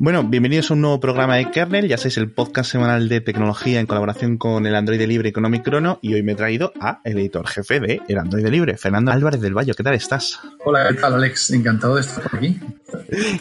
Bueno, bienvenidos a un nuevo programa de Kernel, ya sabéis, el podcast semanal de tecnología en colaboración con el Android Libre Economic Chrono y hoy me he traído a el editor jefe de el Android Libre, Fernando Álvarez del Valle. ¿Qué tal estás? Hola, ¿qué tal Alex? Encantado de estar por aquí.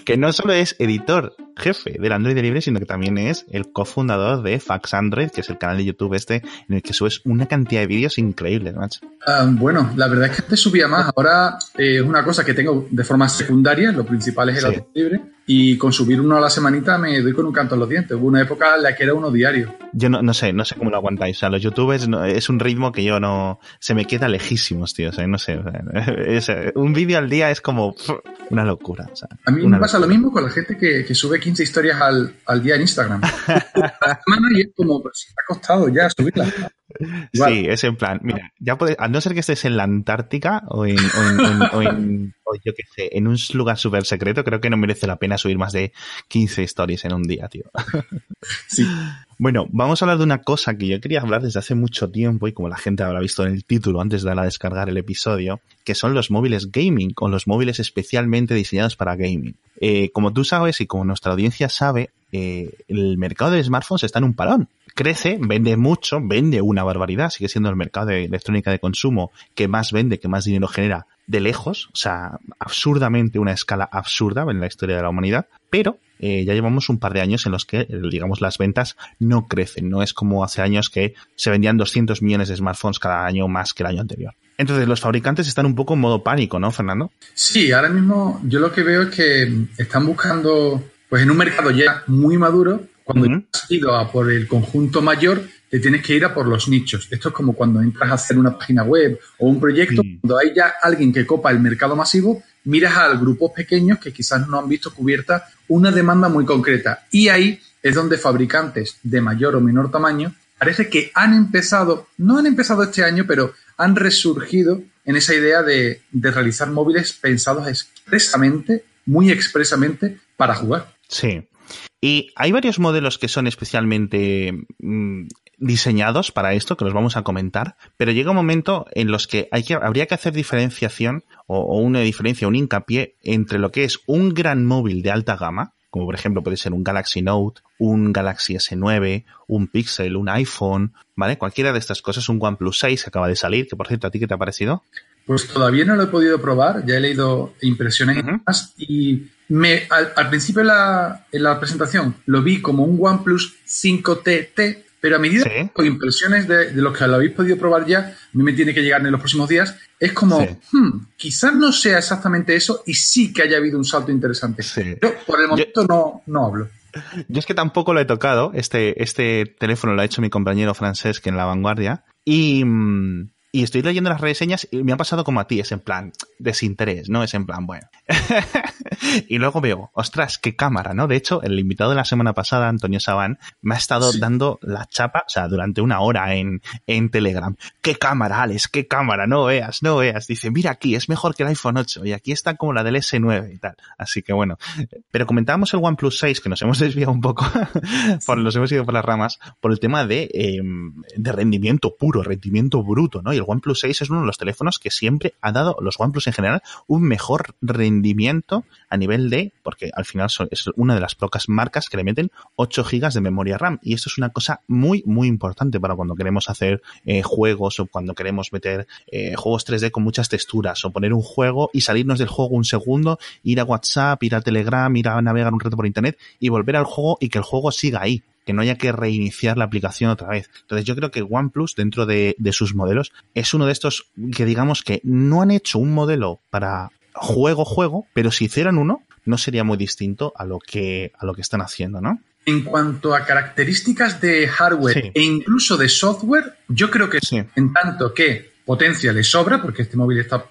que no solo es editor jefe del Android Libre, sino que también es el cofundador de Fax Android, que es el canal de YouTube este en el que subes una cantidad de vídeos increíbles, macho. Ah, bueno, la verdad es que antes subía más. Ahora eh, es una cosa que tengo de forma secundaria, lo principal es el Android Libre y con subir uno a la semanita me doy con un canto en los dientes. Hubo una época en la que era uno diario. Yo no, no sé, no sé cómo lo aguantáis. O sea, los youtubers es un ritmo que yo no... Se me queda lejísimos, tío. O sea, no sé. un vídeo al día es como una locura. a mí me pasa lo mismo con la gente que, que sube 15 historias al, al, día en Instagram. y es como, pues, ha costado ya subirla. Sí, es en plan, mira, ya puedes, a no ser que estés en la Antártica o en, o en, o yo qué sé, en un lugar súper secreto, creo que no merece la pena subir más de 15 stories en un día, tío. Sí. Bueno, vamos a hablar de una cosa que yo quería hablar desde hace mucho tiempo y como la gente habrá visto en el título antes de darle a descargar el episodio, que son los móviles gaming o los móviles especialmente diseñados para gaming. Eh, como tú sabes y como nuestra audiencia sabe, eh, el mercado de smartphones está en un parón crece, vende mucho, vende una barbaridad, sigue siendo el mercado de electrónica de consumo que más vende, que más dinero genera de lejos, o sea, absurdamente una escala absurda en la historia de la humanidad, pero eh, ya llevamos un par de años en los que, digamos, las ventas no crecen, no es como hace años que se vendían 200 millones de smartphones cada año más que el año anterior. Entonces, los fabricantes están un poco en modo pánico, ¿no, Fernando? Sí, ahora mismo yo lo que veo es que están buscando, pues en un mercado ya muy maduro, cuando has ido a por el conjunto mayor, te tienes que ir a por los nichos. Esto es como cuando entras a hacer una página web o un proyecto, cuando hay ya alguien que copa el mercado masivo, miras a grupos pequeños que quizás no han visto cubierta una demanda muy concreta. Y ahí es donde fabricantes de mayor o menor tamaño parece que han empezado, no han empezado este año, pero han resurgido en esa idea de, de realizar móviles pensados expresamente, muy expresamente, para jugar. Sí. Y hay varios modelos que son especialmente mm, diseñados para esto, que los vamos a comentar, pero llega un momento en los que, hay que habría que hacer diferenciación o, o, una diferencia, un hincapié entre lo que es un gran móvil de alta gama, como por ejemplo puede ser un Galaxy Note, un Galaxy S9, un Pixel, un iPhone, ¿vale? Cualquiera de estas cosas, un OnePlus 6 que acaba de salir, que por cierto, ¿a ti qué te ha parecido? Pues todavía no lo he podido probar, ya he leído impresiones más y me, al, principio en la, en la, presentación lo vi como un OnePlus 5T, pero a medida que que impresiones de, de, los que lo habéis podido probar ya, a mí me tiene que llegar en los próximos días, es como, hmm, quizás no sea exactamente eso y sí que haya habido un salto interesante. Pero por el momento no, no hablo. Yo es que tampoco lo he tocado, este, este teléfono lo ha hecho mi compañero Francesc en La Vanguardia y... Mmm, y estoy leyendo las reseñas y me ha pasado como a ti, es en plan desinterés, ¿no? Es en plan, bueno. y luego veo, ostras, qué cámara, ¿no? De hecho, el invitado de la semana pasada, Antonio Sabán, me ha estado dando la chapa, o sea, durante una hora en, en Telegram. ¿Qué cámara, Alex? ¿Qué cámara? No veas, no veas. Dice, mira aquí, es mejor que el iPhone 8 y aquí está como la del S9 y tal. Así que bueno. Pero comentábamos el OnePlus 6, que nos hemos desviado un poco, por, nos hemos ido por las ramas, por el tema de, eh, de rendimiento puro, rendimiento bruto, ¿no? Y el OnePlus 6 es uno de los teléfonos que siempre ha dado, los OnePlus en general, un mejor rendimiento a nivel de, porque al final es una de las pocas marcas que le meten 8 GB de memoria RAM. Y esto es una cosa muy, muy importante para cuando queremos hacer eh, juegos o cuando queremos meter eh, juegos 3D con muchas texturas o poner un juego y salirnos del juego un segundo, ir a WhatsApp, ir a Telegram, ir a navegar un rato por Internet y volver al juego y que el juego siga ahí que no haya que reiniciar la aplicación otra vez. Entonces yo creo que OnePlus dentro de, de, sus modelos es uno de estos que digamos que no han hecho un modelo para juego juego, pero si hicieran uno no sería muy distinto a lo que a lo que están haciendo, ¿no? En cuanto a características de hardware sí. e incluso de software, yo creo que sí. en tanto que potencia le sobra, porque este móvil está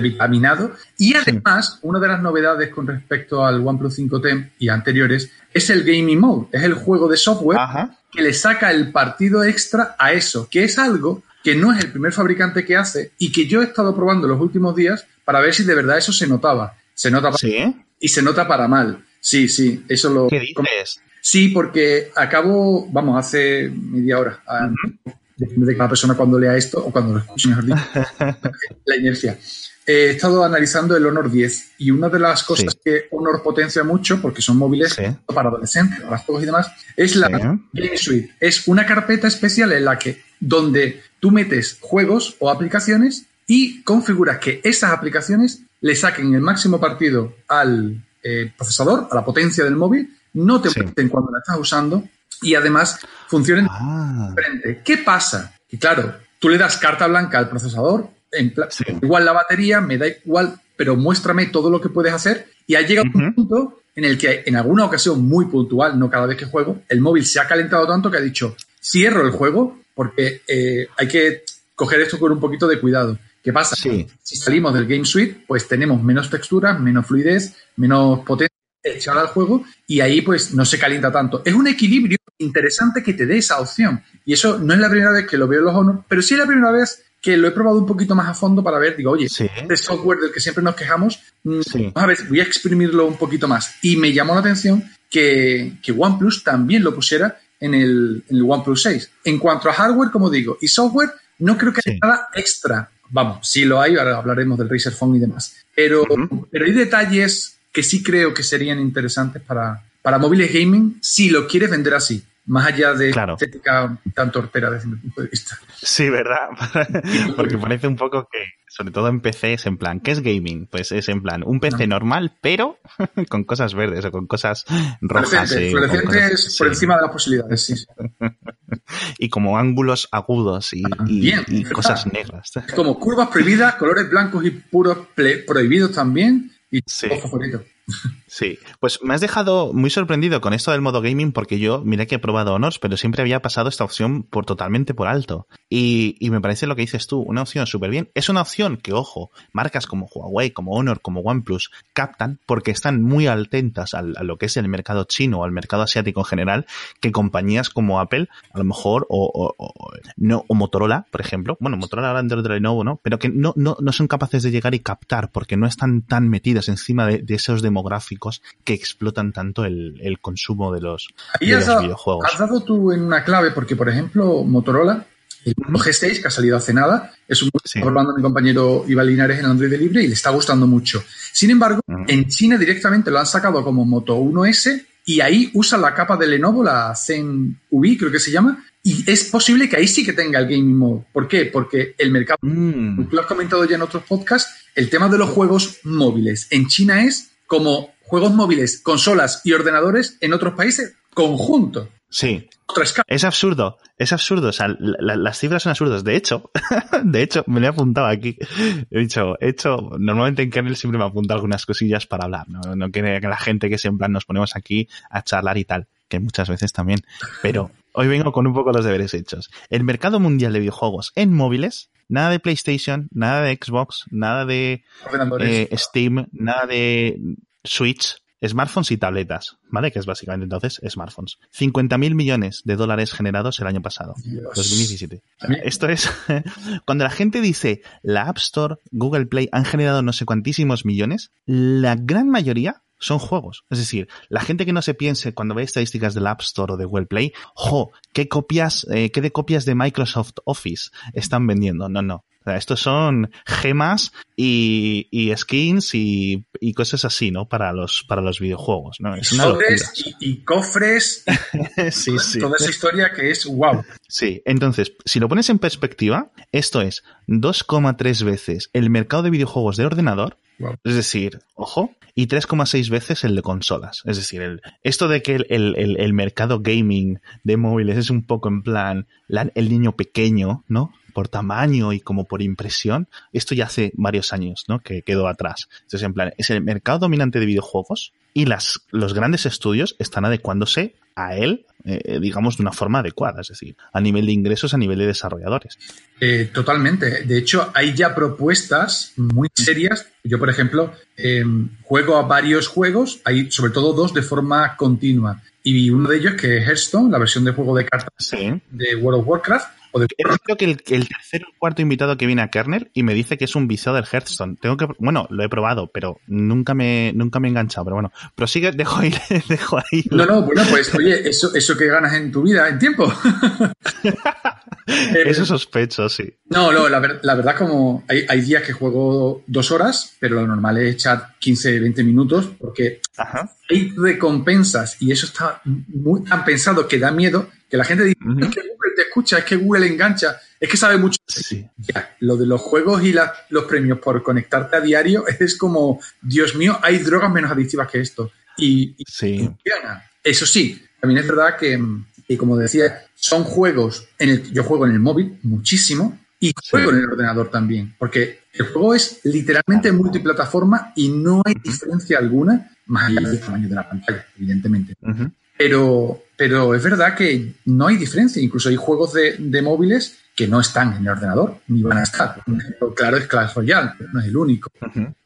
vitaminado. Y además, sí. una de las novedades con respecto al OnePlus 5T y anteriores es el Gaming Mode, es el juego de software Ajá. que le saca el partido extra a eso, que es algo que no es el primer fabricante que hace y que yo he estado probando los últimos días para ver si de verdad eso se notaba. Se nota para ¿Sí? y se nota para mal. Sí, sí, eso lo. ¿Qué dices? Sí, porque acabo, vamos, hace media hora. Uh -huh. Depende de cada persona cuando lea esto o cuando lo escuche, mejor dicho. la inercia. He estado analizando el Honor 10 y una de las cosas Sí. que Honor potencia mucho, porque son móviles Sí. para adolescentes, para juegos y demás, es la Sí. Game Suite. Es una carpeta especial en la que donde tú metes juegos o aplicaciones y configuras que esas aplicaciones le saquen el máximo partido al eh, procesador, a la potencia del móvil, no te molesten cuando la estás usando y además funcionen Ah, frente. ¿Qué pasa? Que claro, tú le das carta blanca al procesador, en pla- Sí. igual la batería, me da igual, pero muéstrame todo lo que puedes hacer. Y ha llegado un Ujú. punto en el que en alguna ocasión muy puntual, no cada vez que juego, el móvil se ha calentado tanto que ha dicho, cierro el juego porque eh, hay que coger esto con un poquito de cuidado. ¿Qué pasa? Sí. Si salimos del Game Suite, pues tenemos menos texturas, menos fluidez, menos potencia echada al juego y ahí pues no se calienta tanto. Es un equilibrio interesante que te dé esa opción. Y eso no es la primera vez que lo veo en los Honor, pero sí es la primera vez que lo he probado un poquito más a fondo para ver, digo, oye, Sí. este software del que siempre nos quejamos, mm, Sí. a ver, voy a exprimirlo un poquito más. Y me llamó la atención que, que OnePlus también lo pusiera en el, en el OnePlus 6. En cuanto a hardware, como digo, y software, no creo que haya Sí. nada extra. Vamos, sí lo hay, ahora hablaremos del Razer Phone y demás. Pero, pero hay detalles que sí creo que serían interesantes para, para móviles gaming si lo quieres vender así, más allá de Claro. estética tan torpera desde mi punto de vista. Sí, ¿verdad? Porque parece un poco que, sobre todo en PC, es en plan, ¿qué es gaming? Pues es en plan, un PC normal, pero con cosas verdes o con cosas rojas. Fluorescente, eh, fluorescentes cosas- por sí. encima de las posibilidades, sí. sí. Y como ángulos agudos y, y- Bien, y ¿verdad? cosas negras. Como curvas prohibidas, colores blancos y puros prohibidos también. Y Sí. todo favorito. Sí, pues me has dejado muy sorprendido con esto del modo gaming porque yo, mira que he probado Honors, pero siempre había pasado esta opción por totalmente por alto. Y, y me parece lo que dices tú, una opción súper bien. Es una opción que, ojo, marcas como Huawei, como Honor, como OnePlus captan porque están muy atentas al- a, lo que es el mercado chino o al mercado asiático en general, que compañías como Apple, a lo mejor, o, no, o Motorola, por ejemplo, bueno, Motorola ahora dentro de Lenovo, ¿no? Pero que no, no, no son capaces de llegar y captar porque no están tan metidas encima de, de esos demográficos que explotan tanto el, el consumo de los, Ahí de has los dado, videojuegos. has dado tú en una clave, porque, por ejemplo, Motorola, el Moto G6, que ha salido hace nada, es un Sí. está probando mi compañero Iván Linares en Android Libre y le está gustando mucho. Sin embargo, Ujú. en China directamente lo han sacado como Moto 1S y ahí usa la capa de Lenovo, la Zen UI, creo que se llama, y es posible que ahí sí que tenga el Gaming Mode. ¿Por qué? Porque el mercado Mm, tú lo has comentado ya en otros podcasts, el tema de los juegos móviles. En China es como juegos móviles, consolas y ordenadores en otros países conjunto. sí, es absurdo, es absurdo, o sea, la- la- las cifras son absurdas. De hecho, de hecho, me lo he apuntado aquí. He dicho, he hecho, normalmente en kernel siempre me apunto algunas cosillas para hablar, no, no quiere que la gente que plan nos ponemos aquí a charlar y tal, que muchas veces también. Pero hoy vengo con un poco los deberes hechos. El mercado mundial de videojuegos en móviles, nada de PlayStation, nada de Xbox, nada de eh, Steam, nada de Switch, smartphones y tabletas, ¿vale? Que es básicamente entonces smartphones. 50.000 millones de dólares generados el año pasado, Dios. 2017. O sea, También- esto es, cuando la gente dice la App Store, Google Play han generado no sé cuantísimos millones, la gran mayoría son juegos. Es decir, la gente que no se piense cuando ve estadísticas del App Store o de Google Play, jo, ¿qué copias, eh, qué de copias de Microsoft Office están vendiendo? No, no. O sea, estos son gemas y, y skins y, y cosas así, ¿no? Para los, para los videojuegos, ¿no? Es una locura. Y, y cofres, Sí, sí. toda esa historia que es wow. Sí, entonces, si lo pones en perspectiva, esto es 2,3 veces el mercado de videojuegos de ordenador, Wow. es decir, ojo, y 3,6 veces el de consolas. Es decir, el, esto de que el, el- el- el mercado gaming de móviles es un poco en plan la- el niño pequeño, ¿no? Por tamaño y como por impresión, esto ya hace varios años, ¿no? Que quedó atrás. Entonces, en plan, es el mercado dominante de videojuegos y las, los grandes estudios están adecuándose a él, eh, digamos, de una forma adecuada, es decir, a nivel de ingresos, a nivel de desarrolladores. Eh, totalmente. De hecho, hay ya propuestas muy serias. Yo, por ejemplo, eh, juego a varios juegos, hay sobre todo dos de forma continua. Y uno de ellos, que es Hearthstone, la versión de juego de cartas Sí. de World of Warcraft, Creo que el, el tercer o cuarto invitado que viene a Kernel y me dice que es un visado del Hearthstone. Tengo que, bueno, lo he probado, pero nunca me, nunca me he enganchado. Pero bueno, pero sigue, dejo ahí, dejo ahí. No, no, bueno, pues oye, eso, eso que ganas en tu vida en tiempo. eso sospecho, sí. No, no, la, la verdad como hay, hay, días que juego dos horas, pero lo normal es echar 15, 20 minutos porque hay recompensas y eso está muy tan pensado que da miedo que la gente dice, es que Google te escucha, es que Google engancha, es que sabe mucho. Sí. lo de los juegos y los premios por conectarte a diario es como, Dios mío, hay drogas menos adictivas que esto. Y, sí. eso sí, también es verdad que, y como decía, son juegos, en el, yo juego en el móvil muchísimo y juego en el ordenador también, porque el juego es literalmente multiplataforma y no hay diferencia alguna, más allá del tamaño de la pantalla, evidentemente. Pero, pero es verdad que no hay diferencia. Incluso hay juegos de, de, móviles que no están en el ordenador, ni van a estar. Claro, es Clash Royale, pero no es el único.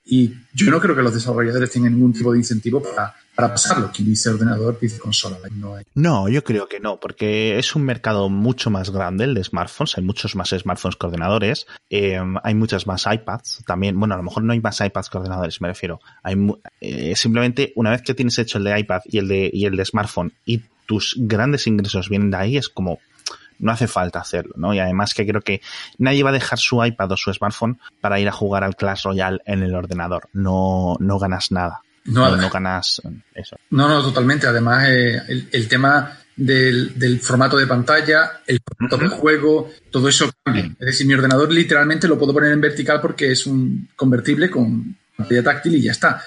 Y yo no creo que los desarrolladores tengan ningún tipo de incentivo para, para pasarlo. Quien dice ordenador dice consola. No, hay. no, yo creo que no, porque es un mercado mucho más grande el de smartphones. Hay muchos más smartphones que ordenadores. Eh, hay muchas más iPads también. Bueno, a lo mejor no hay más iPads que ordenadores, me refiero. Hay eh, simplemente una vez que tienes hecho el de iPad y el de, y el de smartphone y tus grandes ingresos vienen de ahí, es como no hace falta hacerlo, ¿no? Y además que creo que nadie va a dejar su iPad o su smartphone para ir a jugar al Clash Royale en el ordenador. No, no ganas nada. No, no, ganas eso. No, no, totalmente. Además, eh, el, el, tema del, del, formato de pantalla, el formato uh -huh. del juego, todo eso cambia. Es decir, mi ordenador literalmente lo puedo poner en vertical porque es un convertible con pantalla táctil y ya está.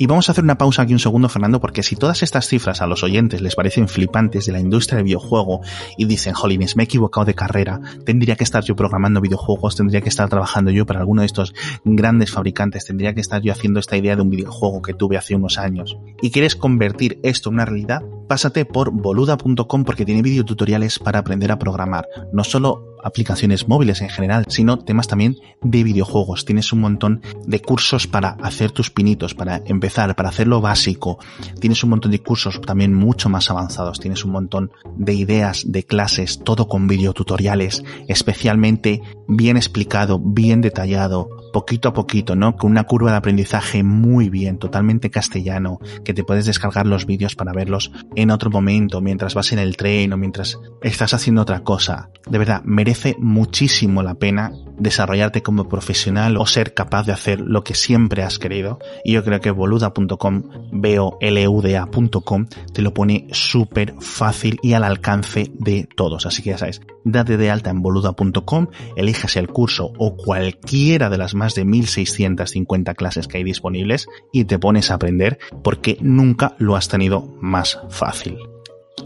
Y vamos a hacer una pausa aquí un segundo, Fernando, porque si todas estas cifras a los oyentes les parecen flipantes de la industria del videojuego y dicen, jolines, me he equivocado de carrera, tendría que estar yo programando videojuegos, tendría que estar trabajando yo para alguno de estos grandes fabricantes, tendría que estar yo haciendo esta idea de un videojuego que tuve hace unos años. Y quieres convertir esto en una realidad, pásate por boluda.com porque tiene videotutoriales para aprender a programar. No solo aplicaciones móviles en general, sino temas también de videojuegos. Tienes un montón de cursos para hacer tus pinitos, para empezar, para hacer lo básico. Tienes un montón de cursos también mucho más avanzados. Tienes un montón de ideas, de clases, todo con videotutoriales, especialmente bien explicado, bien detallado, poquito a poquito, ¿no? Con una curva de aprendizaje muy bien, totalmente castellano, que te puedes descargar los vídeos para verlos en otro momento, mientras vas en el tren o mientras estás haciendo otra cosa. De verdad, merece muchísimo la pena desarrollarte como profesional o ser capaz de hacer lo que siempre has querido. Y yo creo que boluda.com, B-O-L-U-D-A.com, te lo pone súper fácil y al alcance de todos. Así que ya sabes, date de alta en boluda.com, elijas el curso o cualquiera de las más de 1650 clases que hay disponibles y te pones a aprender porque nunca lo has tenido más fácil.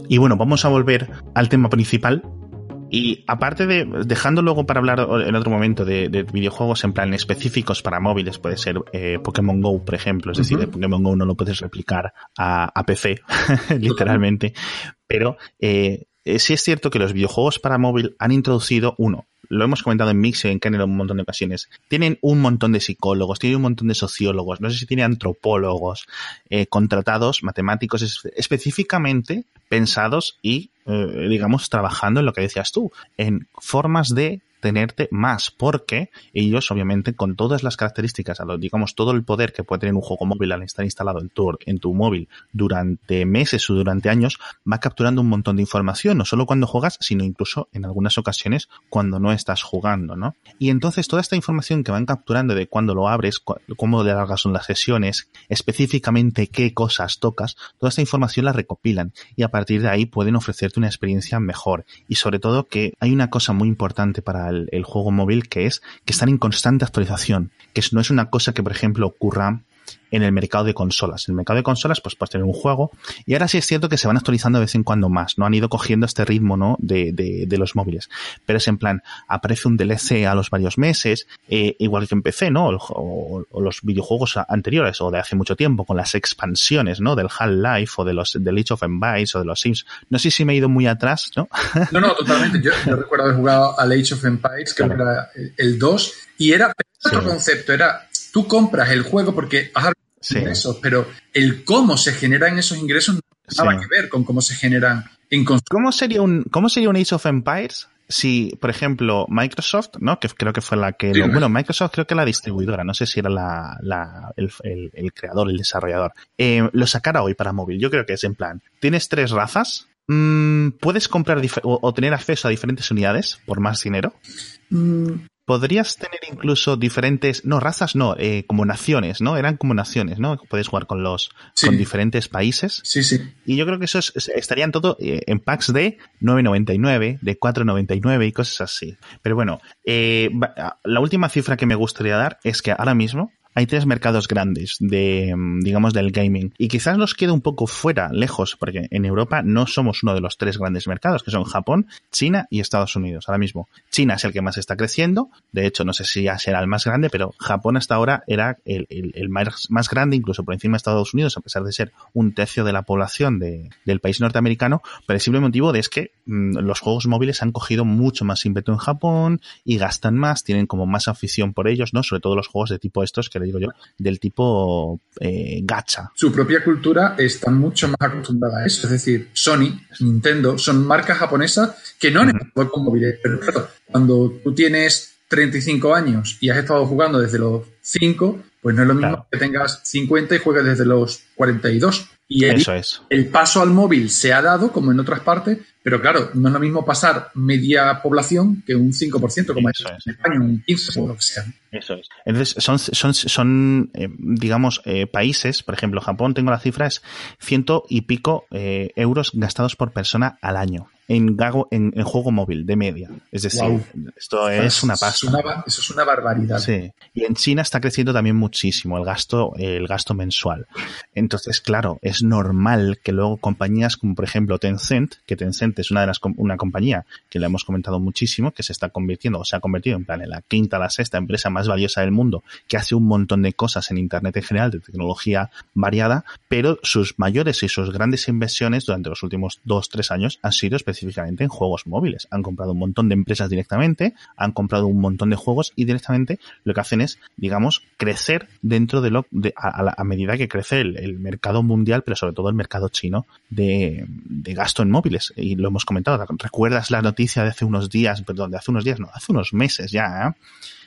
Y bueno, vamos a volver al tema principal, y aparte de, dejando luego para hablar en otro momento de, de videojuegos en plan específicos para móviles, puede ser eh, Pokémon Go, por ejemplo, es uh -huh. decir, de Pokémon Go no lo puedes replicar a, a PC, literalmente, pero eh, sí es cierto que los videojuegos para móvil han introducido, uno, lo hemos comentado en Mix y en Kennel un montón de ocasiones, tienen un montón de psicólogos, tienen un montón de sociólogos, no sé si tienen antropólogos eh, contratados, matemáticos es, específicamente pensados y, eh, digamos, trabajando en lo que decías tú, en formas de tenerte más, porque ellos, obviamente, con todas las características, digamos, todo el poder que puede tener un juego móvil al estar instalado en tu, en tu móvil durante meses o durante años, va capturando un montón de información, no solo cuando juegas, sino incluso en algunas ocasiones cuando no estás jugando, ¿no? Y entonces toda esta información que van capturando de cuando lo abres, cómo de largas son las sesiones, específicamente qué cosas tocas, toda esta información la recopilan y a partir de ahí pueden ofrecerte una experiencia mejor. Y sobre todo que hay una cosa muy importante para el, el, juego móvil que es que están en constante actualización, que no es una cosa que por ejemplo ocurra en el mercado de consolas. En el mercado de consolas, pues puedes tener un juego. Y ahora sí es cierto que se van actualizando de vez en cuando más, ¿no? Han ido cogiendo este ritmo, ¿no? De, de, de los móviles. Pero es en plan, aparece un DLC a los varios meses, eh, igual que en PC, ¿no? O, o, o, los videojuegos anteriores, o de hace mucho tiempo, con las expansiones, ¿no? Del Half-Life, o de los, del Age of Empires, o de los Sims. No sé si me he ido muy atrás, ¿no? No, no, totalmente. Yo, yo recuerdo haber jugado al Age of Empires, creo claro. que era el 2, y era otro sí. concepto, era, tú compras el juego porque, sí. ingresos, pero el cómo se generan esos ingresos nada que ver con cómo se generan en ¿Cómo sería un, cómo sería un Age of Empires si, por ejemplo, Microsoft, ¿no? Que creo que fue la que... bueno, Microsoft creo que la distribuidora, no sé si era la, la el, el, creador, el desarrollador, eh, lo sacara hoy para móvil. Yo creo que es en plan, tienes tres razas, mmm, puedes comprar o, tener acceso a diferentes unidades por más dinero. Mm, podrías tener incluso diferentes, no, razas no, eh, como naciones, ¿no? Eran como naciones, ¿no? Puedes jugar con los, con diferentes países. Sí, sí. Y yo creo que eso estarían todo eh, en packs de 9.99, de 4.99 y cosas así. Pero bueno, eh, la última cifra que me gustaría dar es que ahora mismo hay tres mercados grandes de, mm, digamos, del gaming. Y quizás nos quede un poco fuera, lejos, porque en Europa no somos uno de los tres grandes mercados, que son Japón, China y Estados Unidos. Ahora mismo, China es el que más está creciendo. De hecho, no sé si ya será el más grande, pero Japón hasta ahora era el, más, grande, incluso por encima de Estados Unidos, a pesar de ser un tercio de la población del país norteamericano. Pero el simple motivo de es que mm, los juegos móviles han cogido mucho más ímpetu en Japón y gastan más, tienen como más afición por ellos, ¿no? Sobre todo los juegos de tipo estos que digo yo, del tipo eh, gacha. Su propia cultura está mucho más acostumbrada a eso. Es decir, Sony, Nintendo, son marcas japonesas que no han estado con móviles. Pero claro, cuando tú tienes 35 años y has estado jugando desde los 5, pues no es lo mismo que tengas 50 y juegues desde los 42. Y el, Eso es. el paso al móvil se ha dado, como en otras partes, pero claro, no es lo mismo pasar media población que un 5%, como es. en España, un 15% o lo que sea. Eso es. Entonces, son, son, son eh, digamos, eh, países, por ejemplo, Japón, tengo la cifra, es ciento y pico eh, euros gastados por persona al año en, gago, en, juego móvil de media. Es decir, esto es una pasta. eso es una barbaridad. Sí. Y en China está creciendo también muchísimo el gasto, el gasto mensual. Entonces, claro, es normal que luego compañías como por ejemplo Tencent, que Tencent es una de las una compañía que le hemos comentado muchísimo, que se está convirtiendo o se ha convertido en plan en la quinta, la sexta empresa más valiosa del mundo, que hace un montón de cosas en internet en general, de tecnología variada, pero sus mayores y sus grandes inversiones durante los últimos dos, tres años han sido específicamente en juegos móviles. Han comprado un montón de empresas directamente, han comprado un montón de juegos y directamente lo que hacen es, digamos, crecer dentro de lo, de, a, medida que crece el, mercado mundial, pero sobre todo el mercado chino de, de gasto en móviles. Y lo hemos comentado. ¿Recuerdas la noticia de hace unos días, perdón, de hace unos días, no, hace unos meses ya, ¿eh?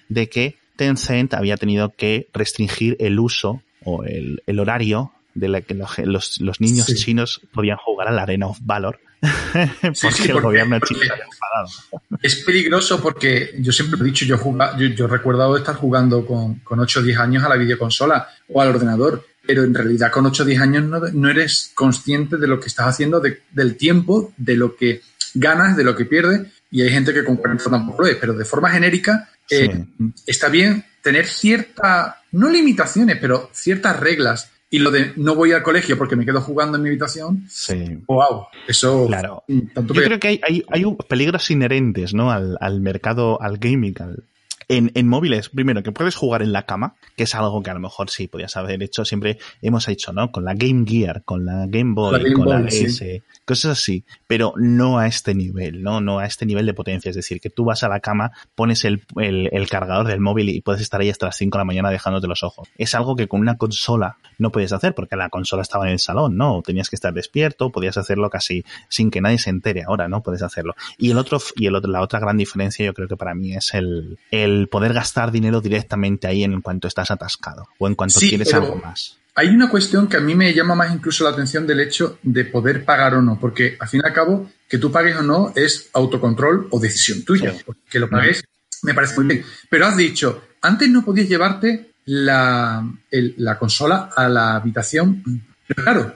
de que Tencent había tenido que restringir el uso o el, el horario de la que los, los niños chinos podían jugar a la Arena of Valor porque, el gobierno chino había enfadado. Es peligroso porque yo siempre he dicho, yo, yo, yo he recordado estar jugando con, con 8 o 10 años a la videoconsola o al ordenador, pero en realidad con 8 o 10 años no, no, eres consciente de lo que estás haciendo, de, del tiempo, de lo que ganas, de lo que pierdes, y hay gente que con 40 tampoco lo es, pero de forma genérica eh, está bien tener ciertas, no limitaciones, pero ciertas reglas y lo de no voy al colegio porque me quedo jugando en mi habitación, sí. wow, eso... Claro. Yo creo que hay, hay, hay, peligros inherentes ¿no? al, al mercado, al gaming, al, en, en, móviles, primero, que puedes jugar en la cama, que es algo que a lo mejor sí podías haber hecho, siempre hemos hecho, ¿no? Con la Game Gear, con la Game Boy, con la S, cosas así, pero no a este nivel, ¿no? No a este nivel de potencia. Es decir, que tú vas a la cama, pones el, el, el cargador del móvil y puedes estar ahí hasta las 5 de la mañana dejándote los ojos. Es algo que con una consola no puedes hacer porque la consola estaba en el salón, ¿no? Tenías que estar despierto, podías hacerlo casi sin que nadie se entere. Ahora, ¿no? Puedes hacerlo. Y el otro, y el otro, la otra gran diferencia yo creo que para mí es el, el poder gastar dinero directamente ahí en cuanto estás atascado o en cuanto quieres algo más. Hay una cuestión que a mí me llama más incluso la atención del hecho de poder pagar o no, porque al fin y al cabo, que tú pagues o no es autocontrol o decisión tuya. Que lo pagues me parece muy bien. Pero has dicho, antes no podías llevarte la, la consola a la habitación. Pero claro,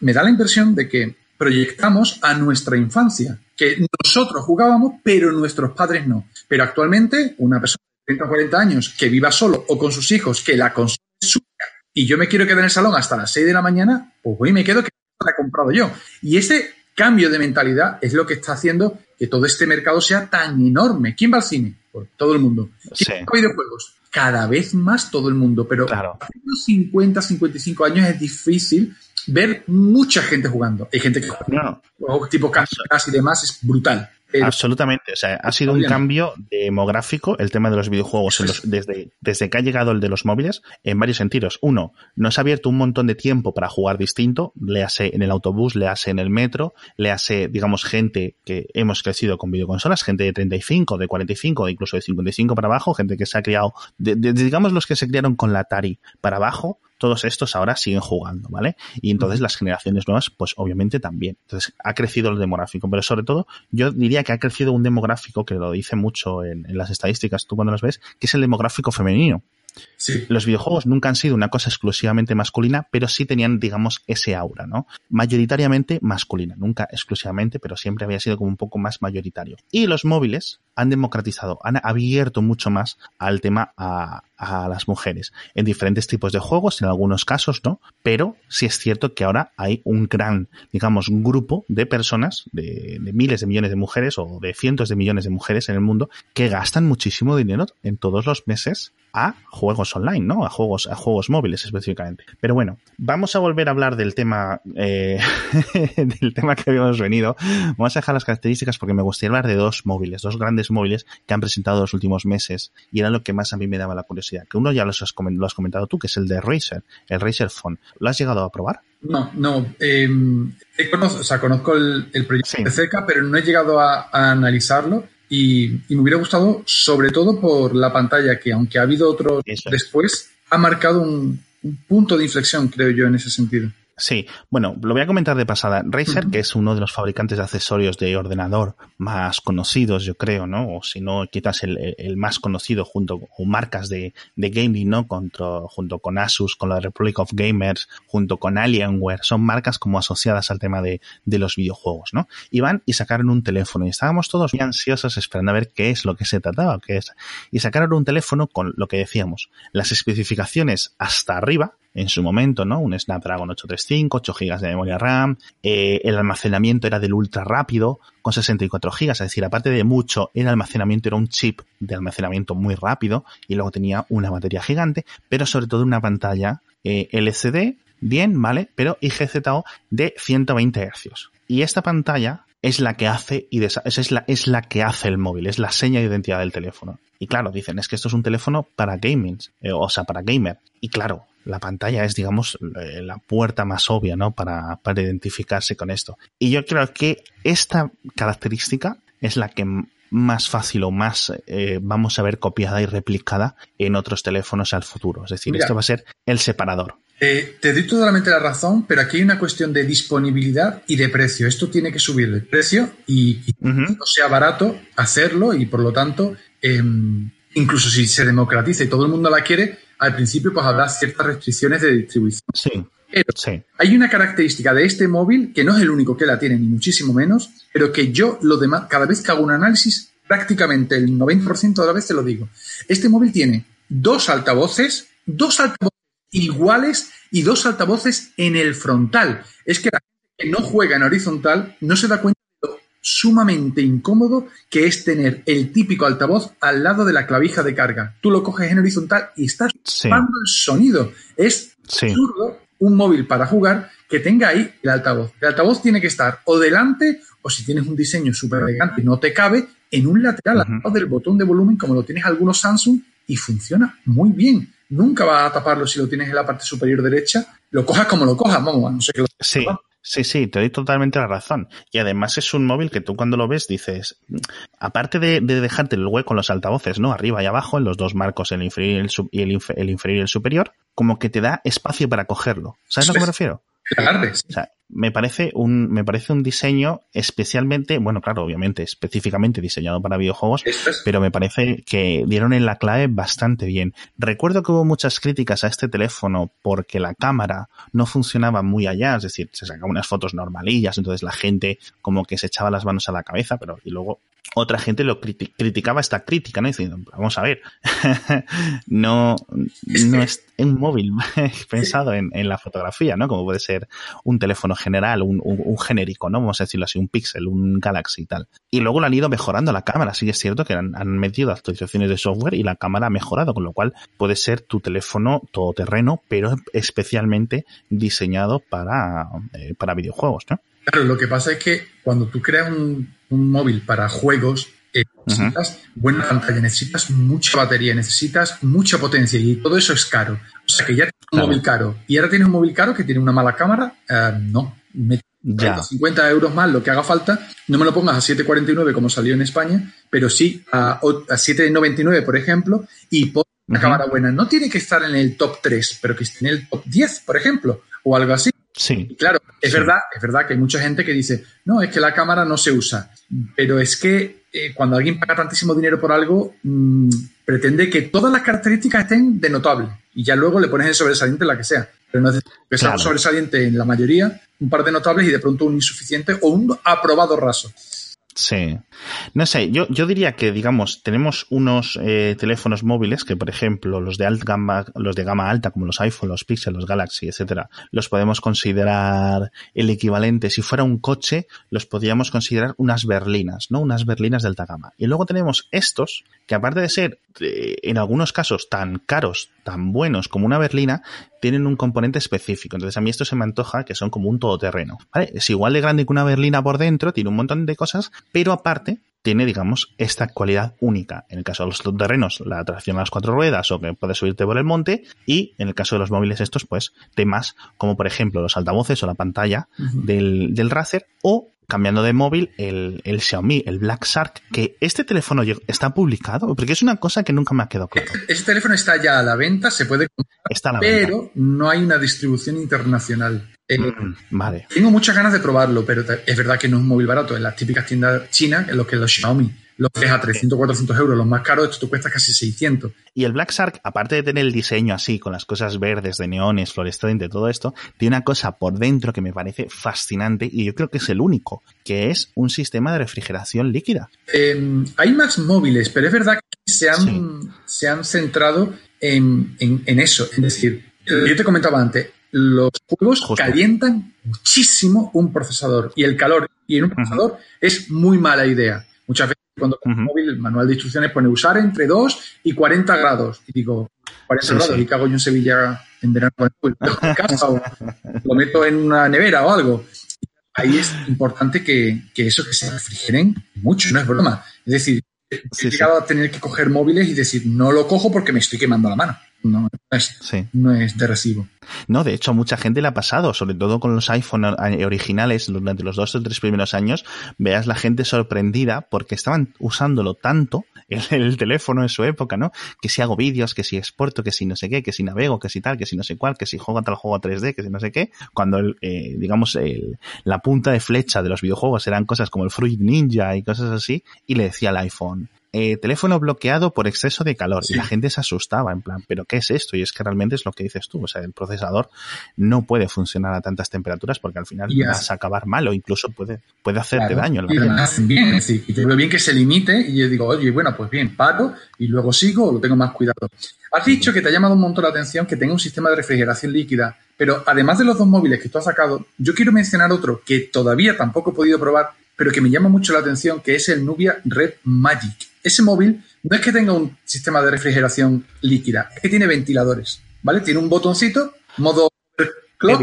me da la impresión de que proyectamos a nuestra infancia, que nosotros jugábamos, pero nuestros padres no. Pero actualmente, una persona de 30 o 40 años que viva solo o con sus hijos, que la consola es suya, y yo me quiero quedar en el salón hasta las 6 de la mañana, pues voy y me quedo que la he comprado yo. Y ese cambio de mentalidad es lo que está haciendo que todo este mercado sea tan enorme. ¿Quién va al cine? Pues todo el mundo. ¿Quién va a videojuegos? Cada vez más todo el mundo. Pero claro. a los 50, 55 años es difícil ver mucha gente jugando. Hay gente que juega no. tipo casi y demás, es brutal. Absolutamente. O sea, ha sido un cambio demográfico el tema de los videojuegos desde, desde que ha llegado el de los móviles en varios sentidos. Uno, nos ha abierto un montón de tiempo para jugar distinto, le hace en el autobús, le hace en el metro, le hace, digamos, gente que hemos crecido con videoconsolas, gente de 35, de 45, incluso de 55 para abajo, gente que se ha criado, digamos los que se criaron con la Atari para abajo, todos estos ahora siguen jugando, ¿vale? Y entonces las generaciones nuevas, pues obviamente también. Entonces ha crecido el demográfico, pero sobre todo yo diría que ha crecido un demográfico que lo dice mucho en, en las estadísticas, tú cuando las ves, que es el demográfico femenino. Los videojuegos nunca han sido una cosa exclusivamente masculina, pero sí tenían, digamos, ese aura, ¿no? Mayoritariamente masculina, nunca exclusivamente, pero siempre había sido como un poco más mayoritario. Y los móviles han democratizado, han abierto mucho más al tema a, las mujeres en diferentes tipos de juegos, en algunos casos no, pero sí es cierto que ahora hay un gran, digamos, grupo de personas, de, de, miles de millones de mujeres o de cientos de millones de mujeres en el mundo que gastan muchísimo dinero en todos los meses a juegos online, ¿no? A juegos, a juegos móviles específicamente. Pero bueno, vamos a volver a hablar del tema, eh, del tema que habíamos venido. Vamos a dejar las características porque me gustaría hablar de dos móviles, dos grandes móviles que han presentado los últimos meses y era lo que más a mí me daba la curiosidad. Que uno ya los has, lo has comentado tú, que es el de Razer, el Razer Phone. ¿Lo has llegado a probar? No, no. Em, conozco, o sea, conozco el, proyecto de cerca, pero no he llegado a analizarlo. Y, me hubiera gustado, sobre todo por la pantalla, que aunque ha habido otro después, ha marcado un, punto de inflexión, creo yo, en ese sentido. Sí, bueno, lo voy a comentar de pasada. Razer, que es uno de los fabricantes de accesorios de ordenador más conocidos, yo creo, ¿no? O si no, quizás el, el más conocido junto con marcas de, de gaming, ¿no? junto con Asus, con la Republic of Gamers, junto con Alienware. Son marcas como asociadas al tema de, de los videojuegos, ¿no? Y van y sacaron un teléfono y estábamos todos muy ansiosos esperando a ver qué es lo que se trataba, qué es. Y sacaron un teléfono con lo que decíamos, las especificaciones hasta arriba, en su momento, ¿no? Un Snapdragon 835, 8 GB de memoria RAM, eh, el almacenamiento era del ultra rápido, con 64 GB, es decir, aparte de mucho, el almacenamiento era un chip de almacenamiento muy rápido y luego tenía una batería gigante, pero sobre todo una pantalla eh, LCD, bien, ¿vale? Pero IGZO de 120 Hz. Y esta pantalla es la que hace y es la, es la que hace el móvil, es la seña de identidad del teléfono. Y claro, dicen, es que esto es un teléfono para gaming, eh, o sea, para gamer. Y claro, la pantalla es, digamos, eh, la puerta más obvia, ¿no? Para, para identificarse con esto. Y yo creo que esta característica es la que más fácil o más eh, vamos a ver copiada y replicada en otros teléfonos al futuro. Es decir, esto va a ser el separador. Eh, te doy totalmente la razón, pero aquí hay una cuestión de disponibilidad y de precio. Esto tiene que subir de precio y, no sea barato hacerlo y por lo tanto, em, incluso si se democratiza y todo el mundo la quiere, al principio pues habrá ciertas restricciones de distribución. Sí. sí. hay una característica de este móvil que no es el único que la tiene, ni muchísimo menos, pero que yo lo demás, cada vez que hago un análisis, prácticamente el 90% de la vez te lo digo. Este móvil tiene dos altavoces, dos altavoces iguales y dos altavoces en el frontal. Es que la gente que no juega en horizontal no se da cuenta sumamente incómodo que es tener el típico altavoz al lado de la clavija de carga. Tú lo coges en horizontal y estás escuchando el sonido. Es absurdo un móvil para jugar que tenga ahí el altavoz. El altavoz tiene que estar o delante o si tienes un diseño súper elegante y no te cabe, en un lateral al lado del botón de volumen como lo tienes algunos Samsung y funciona muy bien nunca va a taparlo si lo tienes en la parte superior derecha. Lo cojas como lo cojas, vamos, no sé qué. Sí. Sí, sí, te doy totalmente la razón. Y además es un móvil que tú cuando lo ves dices, aparte de, dejarte el hueco en los altavoces, ¿no? Arriba y abajo, en los dos marcos, el inferior y el, y el, inferior y el superior, como que te da espacio para cogerlo. ¿Sabes a lo que me refiero? O sea, me parece un, me parece un diseño especialmente, bueno, claro, obviamente, específicamente diseñado para videojuegos, pero me parece que dieron en la clave bastante bien. Recuerdo que hubo muchas críticas a este teléfono porque la cámara no funcionaba muy allá, es decir, se sacaban unas fotos normalillas, entonces la gente como que se echaba las manos a la cabeza, pero y luego otra gente lo criticaba esta crítica, ¿no? Diciendo, vamos a ver, no, no es un móvil pensado en, la fotografía, ¿no? Como puede ser un teléfono general, un, genérico, ¿no? Vamos a decirlo así, un Pixel, un Galaxy y tal. Y luego lo han ido mejorando la cámara, sí es cierto que han, metido actualizaciones de software y la cámara ha mejorado, con lo cual puede ser tu teléfono todoterreno, pero especialmente diseñado para, eh, para videojuegos, ¿no? Claro, lo que pasa es que cuando tú creas un, móvil para juegos, necesitas buena pantalla, necesitas mucha batería, necesitas mucha potencia y todo eso es caro. O sea que ya tienes un móvil caro y ahora tienes un móvil caro que tiene una mala cámara, eh, no. Me 50 euros más lo que haga falta, no me lo pongas a 7,49 como salió en España, pero sí a, a 7,99 por ejemplo y pon una cámara buena. No tiene que estar en el top 3, pero que esté en el top 10, por ejemplo, o algo así. Sí. claro, es verdad, es verdad que hay mucha gente que dice, no, es que la cámara no se usa. Pero es que eh, cuando alguien paga tantísimo dinero por algo, mm, pretende que todas las características estén de notable. Y ya luego le pones el sobresaliente la que sea. Pero no es que sea un sobresaliente en la mayoría, un par de notables y de pronto un insuficiente o un aprobado raso. Sí. No sé, yo, yo diría que, digamos, tenemos unos eh, teléfonos móviles que, por ejemplo, los de, alta gama, los de gama alta, como los iPhone, los Pixel, los Galaxy, etcétera, los podemos considerar el equivalente. Si fuera un coche, los podríamos considerar unas berlinas, ¿no? Unas berlinas de alta gama. Y luego tenemos estos, que aparte de ser, eh, en algunos casos, tan caros, tan buenos como una berlina, tienen un componente específico. Entonces a mí esto se me antoja que son como un todoterreno. ¿vale? Es igual de grande que una berlina por dentro, tiene un montón de cosas, pero aparte tiene, digamos, esta cualidad única. En el caso de los todoterrenos, la tracción a las cuatro ruedas o que puedes subirte por el monte. Y en el caso de los móviles estos, pues temas como por ejemplo los altavoces o la pantalla del, del Razer o cambiando de móvil, el, el, Xiaomi, el Black Shark, que este teléfono está publicado, porque es una cosa que nunca me ha quedado claro. Este, teléfono está ya a la venta, se puede comprar, pero no hay una distribución internacional. Eh, mm, vale. Tengo muchas ganas de probarlo, pero es verdad que no es un móvil barato. En las típicas tiendas chinas, en los que los Xiaomi los deja a 300 400 euros, los más caros, esto te cuesta casi 600. Y el Black Shark, aparte de tener el diseño así, con las cosas verdes, de neones, fluorescente, todo esto, tiene una cosa por dentro que me parece fascinante y yo creo que es el único, que es un sistema de refrigeración líquida. Em, hay más móviles, pero es verdad que se han, se han centrado en, eso. Es decir, yo te comentaba antes, los juegos calientan muchísimo un procesador y el calor y en un procesador es muy mala idea. Muchas veces cuando uh móvil, el manual de instrucciones pone usar entre 2 y 40 grados. Y digo, 40 grados, ¿y hago yo en Sevilla en verano con el en casa o lo meto en una nevera o algo? Ahí es importante que, que eso que se refrigeren mucho, no es broma. Es decir, he llegado a tener que coger móviles y decir, no lo cojo porque me estoy quemando la mano no es, no es de recibo. No, de hecho, a mucha gente le ha pasado, sobre todo con los iPhone originales durante los dos o tres primeros años, veas la gente sorprendida porque estaban usándolo tanto, el, teléfono en su época, ¿no? Que si hago vídeos, que si exporto, que si no sé qué, que si navego, que si tal, que si no sé cuál, que si juego tal juego 3D, que si no sé qué, cuando, el, eh, digamos, el, la punta de flecha de los videojuegos eran cosas como el Fruit Ninja y cosas así, y le decía al iPhone, eh, teléfono bloqueado por exceso de calor. Y la gente se asustaba, en plan, ¿pero qué es esto? Y es que realmente es lo que dices tú. O sea, el procesador no puede funcionar a tantas temperaturas porque al final vas a acabar mal o incluso puede, puede hacerte daño. Y bien, y yo veo bien que se limite y yo digo, oye, bueno, pues bien, paro y luego sigo o lo tengo más cuidado. Has dicho que te ha llamado un montón la atención que tenga un sistema de refrigeración líquida, pero además de los dos móviles que tú has sacado, yo quiero mencionar otro que todavía tampoco he podido probar, pero que me llama mucho la atención, que es el Nubia Red Magic. Ese móvil no es que tenga un sistema de refrigeración líquida, es que tiene ventiladores, ¿vale? Tiene un botoncito, modo clock.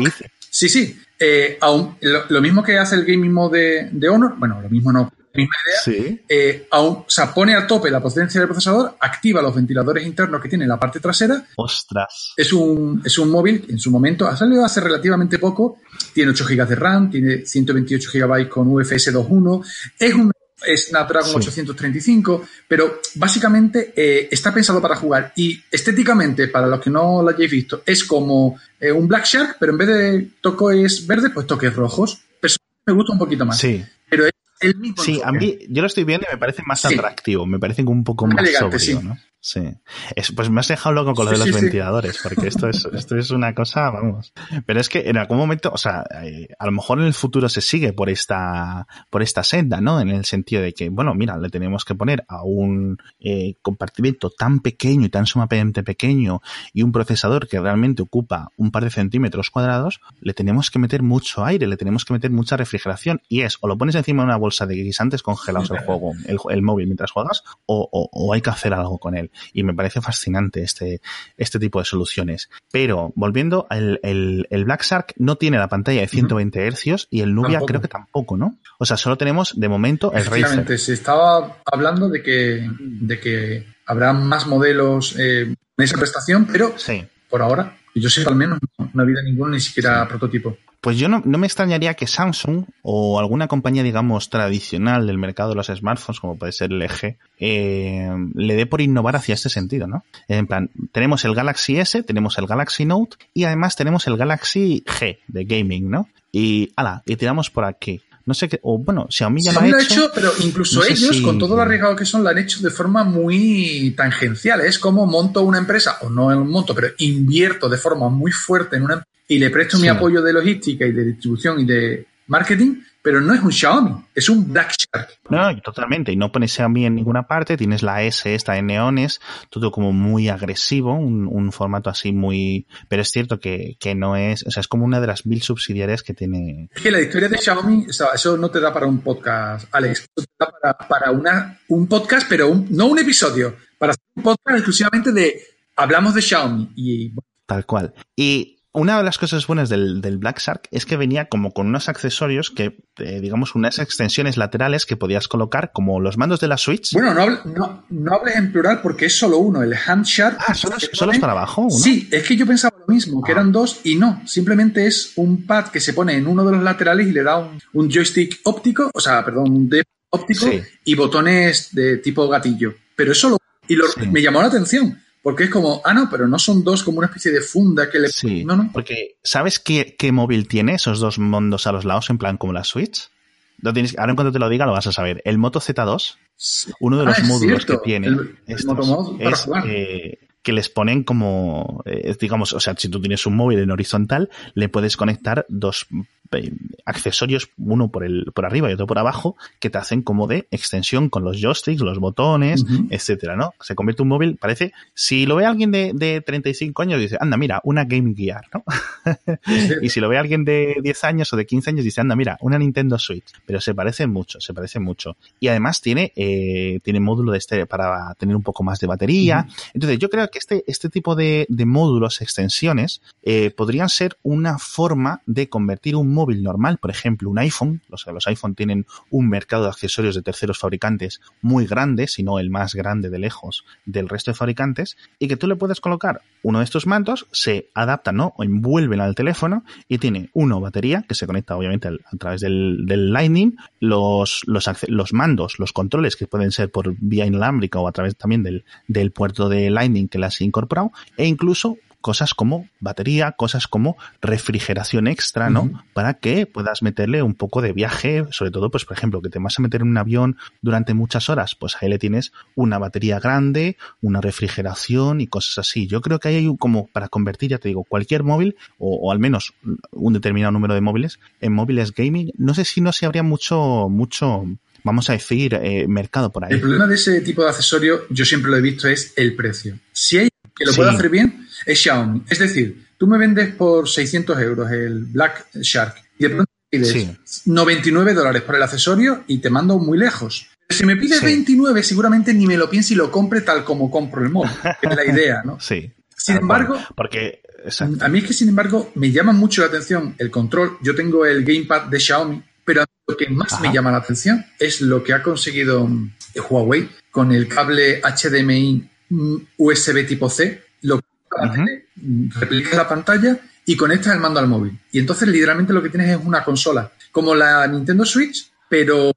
Sí, sí. Eh, lo, mismo que hace el gaming mode de, Honor, bueno, lo mismo no, misma idea. Eh, o sea, pone a tope la potencia del procesador, activa los ventiladores internos que tiene en la parte trasera. Ostras. Es un, es un móvil, en su momento, ha salido hace relativamente poco, tiene 8 GB de RAM, tiene 128 GB con UFS 2.1, es un Snapdragon 835, pero básicamente eh, está pensado para jugar y estéticamente, para los que no lo hayáis visto, es como eh, un Black Shark, pero en vez de toques verdes, pues toques rojos. Pero me gusta un poquito más. Sí. Pero es el mismo. Sí, a mí, yo lo estoy viendo y me parece más atractivo, me parece un poco más sobrio, ¿no? Sí. pues me has dejado loco con lo de los ventiladores, porque esto es, esto es una cosa, vamos. Pero es que en algún momento, o sea, eh, a lo mejor en el futuro se sigue por esta, por esta senda, ¿no? En el sentido de que, bueno, mira, le tenemos que poner a un eh, compartimento tan pequeño y tan sumamente pequeño y un procesador que realmente ocupa un par de centímetros cuadrados, le tenemos que meter mucho aire, le tenemos que meter mucha refrigeración y es, o lo pones encima de una bolsa de guisantes congelados el juego, el, móvil mientras juegas, o, o hay que hacer algo con él. Y me parece fascinante este, este tipo de soluciones. Pero volviendo, el, el, el Black Shark no tiene la pantalla de 120 Hz y el Nubia creo que tampoco, ¿no? O sea, solo tenemos de momento el Razer. se estaba hablando de que, de que habrá más modelos eh, en esa prestación, pero por ahora, yo sé al menos, no, ha habido ninguno, ni siquiera prototipo. Pues yo no, me extrañaría que Samsung o alguna compañía, digamos, tradicional del mercado de los smartphones, como puede ser el LG, eh, le dé por innovar hacia este sentido, ¿no? En plan, tenemos el Galaxy S, tenemos el Galaxy Note y además tenemos el Galaxy G de gaming, ¿no? Y, ala, y tiramos por aquí. No sé qué, o bueno, Xiaomi ya lo ha hecho, hecho. pero incluso ellos, con todo lo arriesgado que son, lo han hecho de forma muy tangencial. Es como monto una empresa, o no monto, pero invierto de forma muy fuerte en una empresa y le presto mi apoyo de logística y de distribución y de marketing, pero no es un Xiaomi, es un Black Shark. No, totalmente, y no pones Xiaomi en ninguna parte, tienes la S esta de neones, todo como muy agresivo, un, formato así muy... Pero es cierto que, no es, o sea, es como una de las mil subsidiarias que tiene... Es que la historia de Xiaomi, eso no te da para un podcast, Alex, te da para, para una, un podcast, pero no un episodio, para hacer un podcast exclusivamente de hablamos de Xiaomi y... Tal cual. Y una de las cosas buenas del, Black Shark es que venía como con unos accesorios que, eh, digamos, unas extensiones laterales que podías colocar como los mandos de la Switch. Bueno, no, no, hables en plural porque es solo uno, el Hand Shark. Ah, solo, es para abajo. Sí, es que yo pensaba lo mismo, que ah. eran dos y no, simplemente es un pad que se pone en uno de los laterales y le da un, joystick óptico, o sea, perdón, un D óptico y botones de tipo gatillo. Pero eso y me llamó la atención porque es como, ah, no, pero no son dos como una especie de funda que le... Sí, no, no. Porque, ¿sabes qué, móvil tiene esos dos mundos a los lados, en plan como la Switch? Lo tienes, ahora en cuanto te lo diga lo vas a saber. El Moto Z2, uno de los ah, módulos que tiene, el, es eh, que les ponen como, eh, digamos, o sea, si tú tienes un móvil en horizontal, le puedes conectar dos accesorios, uno por, el, por arriba y otro por abajo, que te hacen como de extensión con los joysticks, los botones, etcétera, ¿no? Se convierte un móvil, parece, si lo ve alguien de, de 35 años, dice, anda, mira, una Game Gear, ¿no? y si lo ve alguien de 10 años o de 15 años, dice, anda, mira, una Nintendo Switch. Pero se parece mucho, se parece mucho. Y además tiene, eh, tiene módulo de este para tener un poco más de batería. Entonces, yo creo que este, este tipo de, de módulos, extensiones, eh, podrían ser una forma de convertir un móvil normal, por ejemplo, un iPhone, los, los iPhone tienen un mercado de accesorios de terceros fabricantes muy grande, si no el más grande de lejos del resto de fabricantes, y que tú le puedes colocar uno de estos mantos, se adaptan ¿no? o envuelven al teléfono y tiene uno batería que se conecta obviamente a través del, Lightning, los, los, los, mandos, los controles que pueden ser por vía inalámbrica o a través también del, del puerto de Lightning que las he incorporado, e incluso cosas como batería, cosas como refrigeración extra, ¿no? Para que puedas meterle un poco de viaje, sobre todo, pues, por ejemplo, que te vas a meter en un avión durante muchas horas, pues ahí le tienes una batería grande, una refrigeración y cosas así. Yo creo que hay como para convertir, ya te digo, cualquier móvil, o, al menos un determinado número de móviles, en móviles gaming. No sé si no se habría mucho, mucho, vamos a decir, eh, mercado por ahí. El problema de ese tipo de accesorio, yo siempre lo he visto, es el precio. Si hay que lo puede hacer bien, es Xiaomi. Es decir, tú me vendes por 600 euros el Black Shark y de pronto pides 99 dólares por el accesorio y te mando muy lejos. Si me pides 29, seguramente ni me lo piense y lo compre tal como compro el móvil. es la idea, ¿no? Sí. Sin embargo, porque a mí es que, sin embargo, me llama mucho la atención el control. Yo tengo el Gamepad de Xiaomi, pero lo que más me llama la atención es lo que ha conseguido Huawei con el cable HDMI mm, USB tipo C, lo replicas la pantalla y conectas el mando al móvil. Y entonces literalmente lo que tienes es una consola, como la Nintendo Switch, pero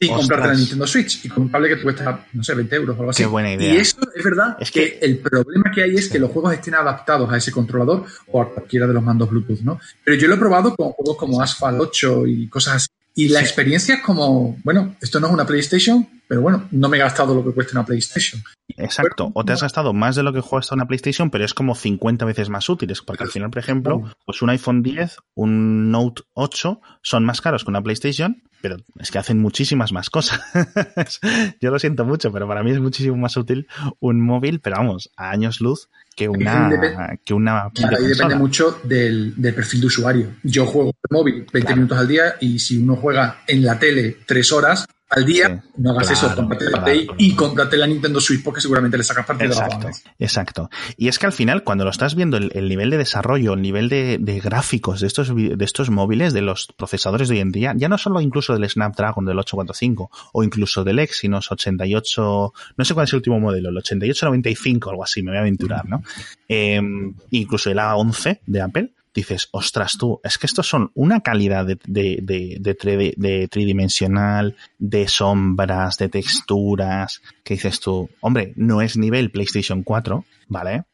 sin comprarte la Nintendo Switch y con un cable que te cuesta, no sé, 20 euros o algo así. Qué buena idea. Y eso es verdad es que, el problema que hay es que los juegos estén adaptados a ese controlador o a cualquiera de los mandos Bluetooth, ¿no? Pero yo lo he probado con juegos como Asphalt 8 y cosas así. Y la experiencia es como, bueno, esto no es una PlayStation, pero bueno, no me he gastado lo que cuesta una PlayStation. Exacto, o te has gastado más de lo que cuesta una PlayStation, pero es como 50 veces más útiles, porque al final, por ejemplo, pues un iPhone 10, un Note 8 son más caros que una PlayStation, pero es que hacen muchísimas más cosas. Yo lo siento mucho, pero para mí es muchísimo más útil un móvil, pero vamos, a años luz que una que una ahí depende mucho del, del, perfil de usuario. Yo juego el móvil 20 minutos al día y si uno juega en la tele 3 horas, al día, no hagas eso, cómprate la Play y cómprate la Nintendo Switch porque seguramente le sacas partido exacto, a Exacto. Y es que al final, cuando lo estás viendo, el, nivel de desarrollo, el nivel de, gráficos de estos, de estos móviles, de los procesadores de hoy en día, ya no solo incluso del Snapdragon del 845 o incluso del Exynos 88, no sé cuál es el último modelo, el 8895 o algo así, me voy a aventurar, ¿no? Eh, incluso el A11 de Apple, dices, ostras tú, es que estos son una calidad de, de, tridimensional, de sombras, de texturas, que dices tú, hombre, no es nivel PlayStation 4, ¿vale?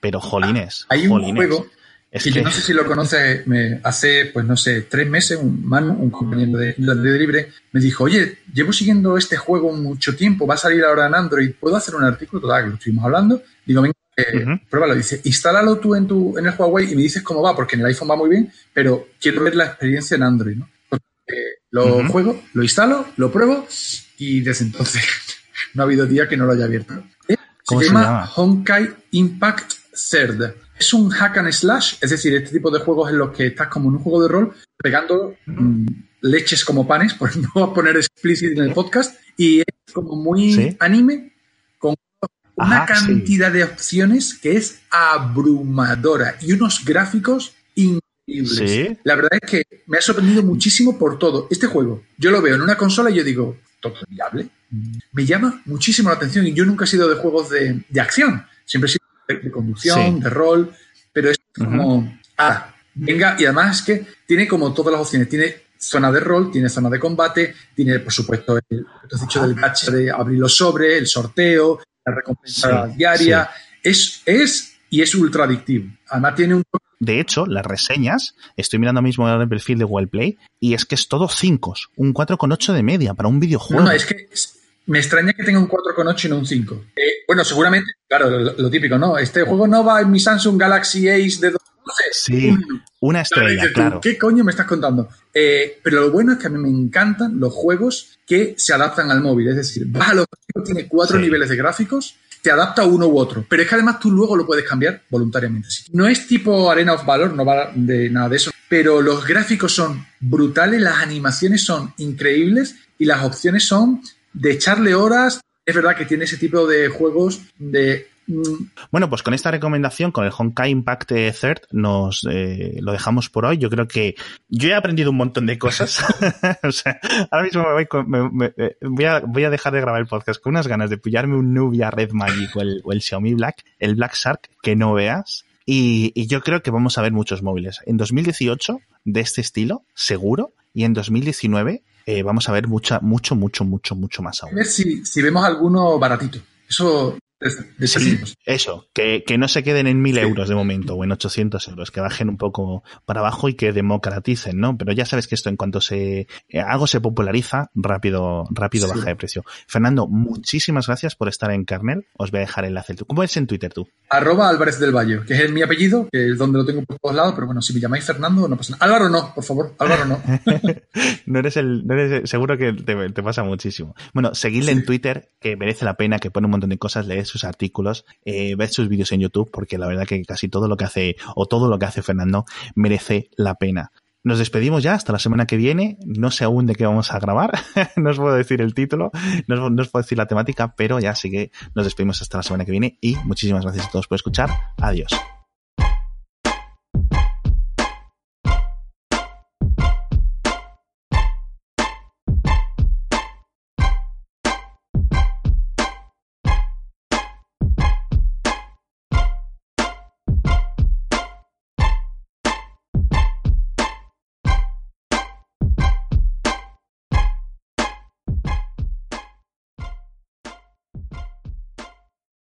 Pero jolines. Hay un juego que, yo no sé si lo conoce, me, hace, pues no sé, tres meses, un un compañero de, de Libre, me dijo, oye, llevo siguiendo este juego mucho tiempo, va a salir ahora en Android, ¿puedo hacer un artículo? Total, lo estuvimos hablando. Digo, venga, eh, Pruébalo, dice, instálalo tú en, tu, en el Huawei y me dices cómo va, porque en el iPhone va muy bien, pero quiero ver la experiencia en Android, ¿no? lo juego, lo instalo, lo pruebo y desde entonces no ha habido día que no lo haya abierto. Eh, se, llama, Honkai Impact Third. Es un hack and slash, es decir, este tipo de juegos en los que estás como en un juego de rol pegando mm, leches como panes, por no poner explícito en el podcast, y es como muy anime, una cantidad de opciones que es abrumadora y unos gráficos increíbles. La verdad es que me ha sorprendido muchísimo por todo. Este juego, yo lo veo en una consola y yo digo, todo viable. Me llama muchísimo la atención y yo nunca he sido de juegos de, acción. Siempre he sido de, conducción, de rol, pero es como, ah, venga, y además es que tiene como todas las opciones. Tiene zona de rol, tiene zona de combate, tiene, por supuesto, el, dicho del gacha de abrir los sobres, el sorteo, la recompensa diaria. Es, es y es ultra adictivo. Además tiene un... De hecho, las reseñas, estoy mirando mismo el perfil de Wellplay, y es que es todo 5, un 4,8 de media para un videojuego. No, es que me extraña que tenga un 4,8 y no un 5. Eh, bueno, seguramente, claro, lo, típico, ¿no? Este juego no va en mi Samsung Galaxy Ace de 12. Sí, una estrella, claro. ¿Qué coño me estás contando? Eh, pero lo bueno es que a mí me encantan los juegos que se adaptan al móvil. Es decir, vas a los tiene cuatro niveles de gráficos, te adapta uno u otro. Pero es que además tú luego lo puedes cambiar voluntariamente. No es tipo Arena of Valor, no va de nada de eso. Pero los gráficos son brutales, las animaciones son increíbles y las opciones son de echarle horas. Es verdad que tiene ese tipo de juegos de. Bueno, pues con esta recomendación, con el Honkai Impact Third, nos eh, lo dejamos por hoy. Yo creo que yo he aprendido un montón de cosas. ahora mismo me eh, voy, a, voy a dejar de grabar el podcast con unas ganas de pillarme un Nubia Red Magic o el, Xiaomi Black, el Black Shark, que no veas. Y, yo creo que vamos a ver muchos móviles. En 2018, de este estilo, seguro. Y en 2019, eh, vamos a ver mucha, mucho, mucho, mucho, mucho más aún. A ver si, si vemos alguno baratito. Eso eso, que, no se queden en mil euros de momento o en 800 euros, que bajen un poco para abajo y que democraticen, ¿no? Pero ya sabes que esto en cuanto se eh, algo se populariza, rápido, rápido baja de precio. Fernando, muchísimas gracias por estar en Carnel. Os voy a dejar el enlace. ¿Cómo es en Twitter tú? Arroba Álvarez del Valle, que es mi apellido, que es donde lo tengo por todos lados, pero bueno, si me llamáis Fernando, no pasa nada. Álvaro no, por favor, Álvaro no. no eres el, no eres seguro que te, pasa muchísimo. Bueno, seguidle en Twitter, que merece la pena, que pone un montón de cosas, lees sus artículos, eh, ved sus vídeos en YouTube, porque la verdad que casi todo lo que hace, o todo lo que hace Fernando, merece la pena. Nos despedimos ya hasta la semana que viene. No sé aún de qué vamos a grabar. no os puedo decir el título, no os, puedo decir la temática, pero ya sí que nos despedimos hasta la semana que viene y muchísimas gracias a todos por escuchar. Adiós.